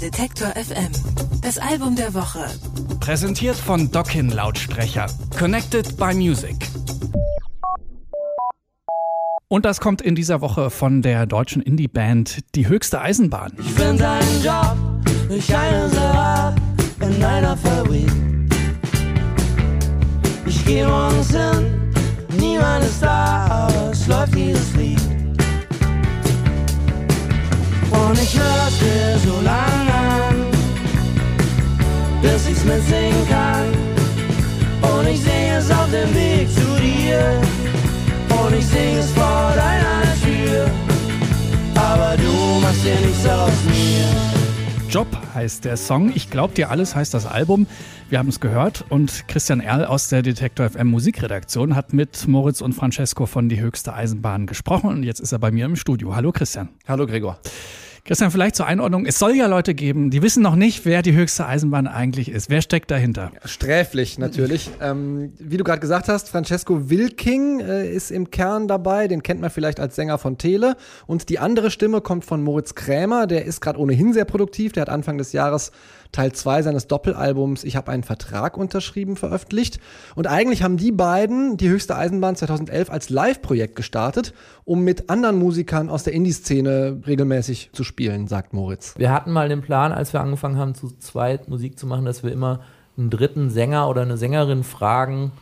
Detektor FM. Das Album der Woche. Präsentiert von Dockin Lautsprecher. Connected by Music. Und das kommt in dieser Woche von der deutschen Indie-Band Die höchste Eisenbahn. Ich finde einen Job, ich eine Salat in einer Fabrik. Ich gehe morgens hin, niemand ist da, aber es läuft dieses Lied. Dem Weg zu dir. Und ich sing es vor deiner Tür. Aber du machst dir nichts aus mir. Job heißt der Song. Ich glaub dir alles heißt das Album. Wir haben es gehört und Christian Erl aus der Detektor FM Musikredaktion hat mit Moritz und Francesco von Die höchste Eisenbahn gesprochen und jetzt ist er bei mir im Studio. Hallo Christian. Hallo Gregor. Christian, vielleicht zur Einordnung. Es soll ja Leute geben, die wissen noch nicht, wer die höchste Eisenbahn eigentlich ist. Wer steckt dahinter? Sträflich natürlich. ähm, wie du gerade gesagt hast, Francesco Wilking äh, ist im Kern dabei. Den kennt man vielleicht als Sänger von Tele. Und die andere Stimme kommt von Moritz Krämer. Der ist gerade ohnehin sehr produktiv. Der hat Anfang des Jahres Teil 2 seines Doppelalbums Ich habe einen Vertrag unterschrieben veröffentlicht. Und eigentlich haben die beiden die höchste Eisenbahn 2011 als Live-Projekt gestartet, um mit anderen Musikern aus der Indie-Szene regelmäßig zu spielen, sagt Moritz. Wir hatten mal den Plan, als wir angefangen haben, zu zweit Musik zu machen, dass wir immer einen dritten Sänger oder eine Sängerin fragen,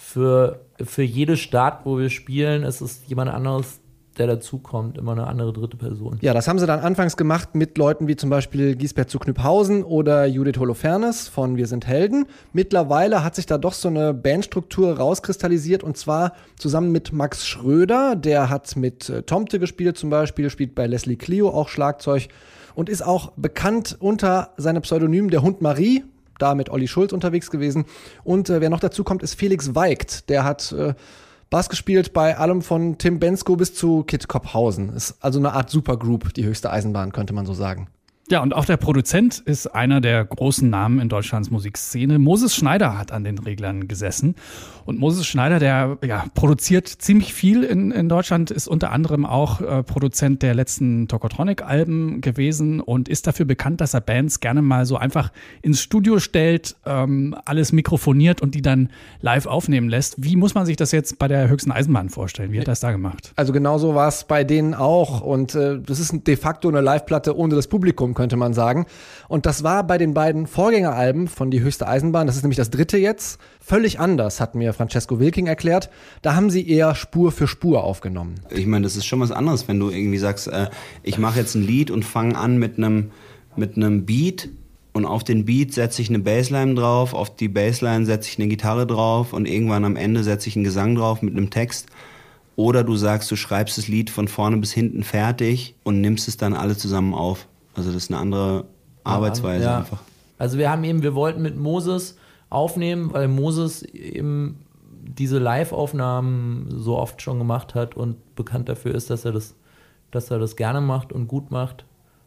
für, für jede Stadt, wo wir spielen, ist es jemand anderes, der dazukommt, immer eine andere dritte Person. Ja, das haben sie dann anfangs gemacht mit Leuten wie zum Beispiel Giesbert zu Knüpphausen oder Judith Holofernes von Wir sind Helden. Mittlerweile hat sich da doch so eine Bandstruktur rauskristallisiert und zwar zusammen mit Max Schröder, der hat mit äh, Tomte gespielt zum Beispiel, spielt bei Leslie Clio auch Schlagzeug und ist auch bekannt unter seinem Pseudonym der Hund Marie, da mit Olli Schulz unterwegs gewesen. Und äh, wer noch dazu kommt, ist Felix Weigt. Der hat äh, Bass gespielt bei allem von Tim Bensko bis zu Kit Kopphausen. Ist also eine Art Supergroup, die höchste Eisenbahn, könnte man so sagen. Ja, und auch der Produzent ist einer der großen Namen in Deutschlands Musikszene. Moses Schneider hat an den Reglern gesessen. Und Moses Schneider, der ja, produziert ziemlich viel in, in Deutschland, ist unter anderem auch äh, Produzent der letzten Tokotronic-Alben gewesen und ist dafür bekannt, dass er Bands gerne mal so einfach ins Studio stellt, ähm, alles mikrofoniert und die dann live aufnehmen lässt. Wie muss man sich das jetzt bei der höchsten Eisenbahn vorstellen? Wie hat er das da gemacht? Also genauso war es bei denen auch. Und äh, das ist de facto eine Live-Platte ohne das Publikum könnte man sagen. Und das war bei den beiden Vorgängeralben von Die höchste Eisenbahn, das ist nämlich das dritte jetzt, völlig anders, hat mir Francesco Wilking erklärt. Da haben sie eher Spur für Spur aufgenommen. Ich meine, das ist schon was anderes, wenn du irgendwie sagst, äh, ich mache jetzt ein Lied und fange an mit einem mit einem Beat und auf den Beat setze ich eine Bassline drauf, auf die Bassline setze ich eine Gitarre drauf und irgendwann am Ende setze ich einen Gesang drauf mit einem Text. Oder du sagst, du schreibst das Lied von vorne bis hinten fertig und nimmst es dann alle zusammen auf. Also das ist eine andere Arbeitsweise Ja. einfach. Also wir haben eben, wir wollten mit Moses aufnehmen, weil Moses eben diese Live-Aufnahmen so oft schon gemacht hat und bekannt dafür ist, dass er das, dass er das gerne macht und gut macht.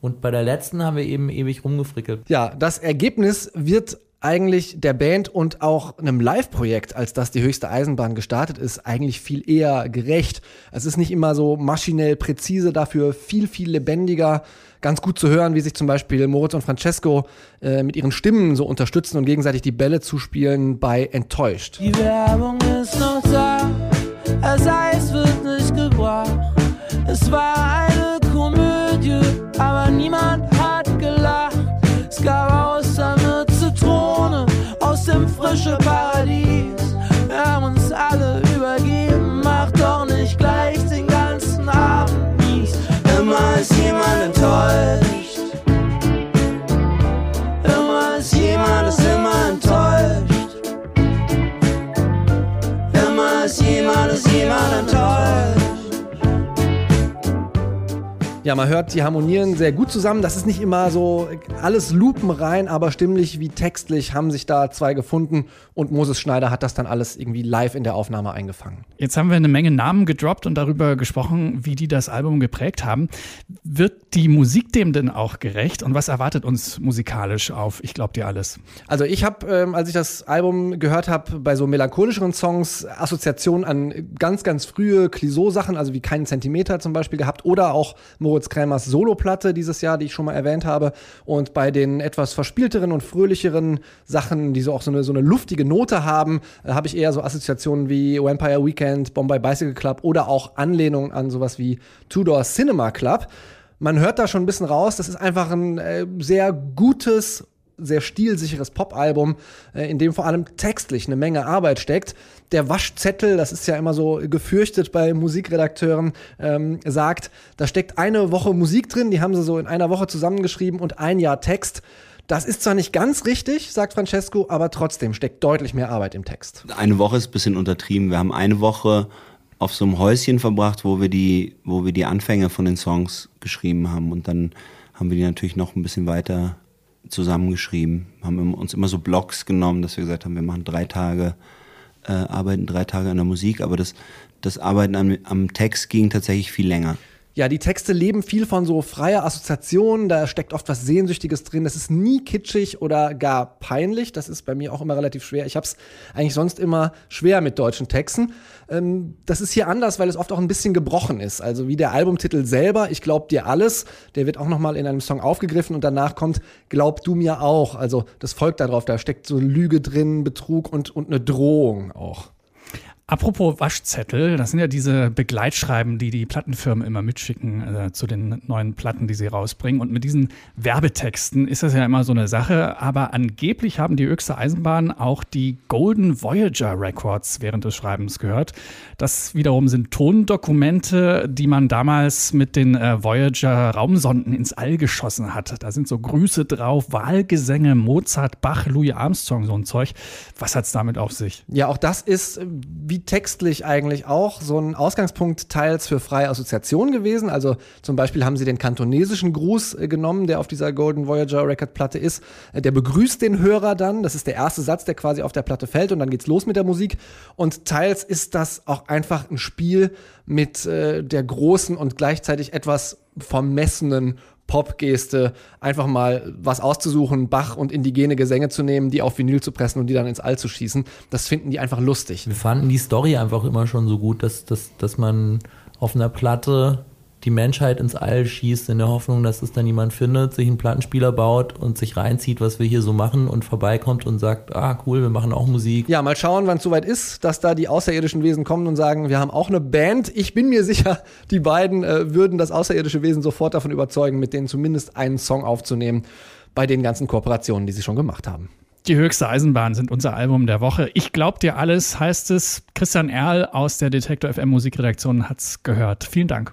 Und bei der letzten haben wir eben ewig rumgefrickelt. Ja, das Ergebnis wird eigentlich der Band und auch einem Live-Projekt, als das die höchste Eisenbahn gestartet ist, eigentlich viel eher gerecht. Es ist nicht immer so maschinell präzise, dafür viel, viel lebendiger. Ganz gut zu hören, wie sich zum Beispiel Moritz und Francesco äh, mit ihren Stimmen so unterstützen und gegenseitig die Bälle zuspielen bei Enttäuscht. Die Werbung ist noch da, das Eis wird nicht gebracht. Es war Ja, man hört, die harmonieren sehr gut zusammen. Das ist nicht immer so alles lupenrein, aber stimmlich wie textlich haben sich da zwei gefunden und Moses Schneider hat das dann alles irgendwie live in der Aufnahme eingefangen. Jetzt haben wir eine Menge Namen gedroppt und darüber gesprochen, wie die das Album geprägt haben. Wird die Musik dem denn auch gerecht? Und was erwartet uns musikalisch auf Ich glaub dir alles? Also ich habe, ähm, als ich das Album gehört habe, bei so melancholischeren Songs Assoziationen an ganz, ganz frühe Clouseau-Sachen, also wie keinen Zentimeter zum Beispiel gehabt oder auch Moritz Moritz Krämers Soloplatte dieses Jahr, die ich schon mal erwähnt habe. Und bei den etwas verspielteren und fröhlicheren Sachen, die so auch so eine, so eine luftige Note haben, äh, habe ich eher so Assoziationen wie Vampire Weekend, Bombay Bicycle Club oder auch Anlehnungen an sowas wie Tudor Cinema Club. Man hört da schon ein bisschen raus, das ist einfach ein äh, sehr gutes sehr stilsicheres Pop-Album, äh, in dem vor allem textlich eine Menge Arbeit steckt. Der Waschzettel, das ist ja immer so gefürchtet bei Musikredakteuren, ähm, sagt, da steckt eine Woche Musik drin, die haben sie so in einer Woche zusammengeschrieben und ein Jahr Text. Das ist zwar nicht ganz richtig, sagt Francesco, aber trotzdem steckt deutlich mehr Arbeit im Text. Eine Woche ist ein bisschen untertrieben. Wir haben eine Woche auf so einem Häuschen verbracht, wo wir die, wo wir die Anfänge von den Songs geschrieben haben und dann haben wir die natürlich noch ein bisschen weiter zusammengeschrieben, haben uns immer so Blogs genommen, dass wir gesagt haben, wir machen drei Tage, äh, arbeiten drei Tage an der Musik, aber das, das Arbeiten am, am Text ging tatsächlich viel länger. Ja, die Texte leben viel von so freier Assoziation, da steckt oft was Sehnsüchtiges drin. Das ist nie kitschig oder gar peinlich. Das ist bei mir auch immer relativ schwer. Ich habe es eigentlich sonst immer schwer mit deutschen Texten. Ähm, das ist hier anders, weil es oft auch ein bisschen gebrochen ist. Also wie der Albumtitel selber, ich glaub dir alles, der wird auch nochmal in einem Song aufgegriffen und danach kommt Glaub du mir auch. Also das folgt darauf, da steckt so Lüge drin, Betrug und, und eine Drohung auch. Apropos Waschzettel, das sind ja diese Begleitschreiben, die die Plattenfirmen immer mitschicken äh, zu den neuen Platten, die sie rausbringen. Und mit diesen Werbetexten ist das ja immer so eine Sache. Aber angeblich haben die höchste Eisenbahn auch die Golden Voyager Records während des Schreibens gehört. Das wiederum sind Tondokumente, die man damals mit den äh, Voyager Raumsonden ins All geschossen hat. Da sind so Grüße drauf, Wahlgesänge, Mozart, Bach, Louis Armstrong, so ein Zeug. Was hat's damit auf sich? Ja, auch das ist wie textlich eigentlich auch so ein Ausgangspunkt teils für freie Assoziation gewesen. Also zum Beispiel haben sie den kantonesischen Gruß äh, genommen, der auf dieser Golden Voyager Record Platte ist. Äh, der begrüßt den Hörer dann. Das ist der erste Satz, der quasi auf der Platte fällt und dann geht's los mit der Musik. Und teils ist das auch einfach ein Spiel mit äh, der großen und gleichzeitig etwas vermessenen Popgeste, einfach mal was auszusuchen, Bach und indigene Gesänge zu nehmen, die auf Vinyl zu pressen und die dann ins All zu schießen. Das finden die einfach lustig. Wir fanden die Story einfach immer schon so gut, dass, dass, dass man auf einer Platte die Menschheit ins All schießt, in der Hoffnung, dass es dann jemand findet, sich einen Plattenspieler baut und sich reinzieht, was wir hier so machen und vorbeikommt und sagt, ah cool, wir machen auch Musik. Ja, mal schauen, wann es soweit ist, dass da die außerirdischen Wesen kommen und sagen, wir haben auch eine Band. Ich bin mir sicher, die beiden äh, würden das außerirdische Wesen sofort davon überzeugen, mit denen zumindest einen Song aufzunehmen bei den ganzen Kooperationen, die sie schon gemacht haben. Die höchste Eisenbahn sind unser Album der Woche. Ich glaub dir alles, heißt es. Christian Erl aus der Detektor FM Musikredaktion hat's gehört. Vielen Dank.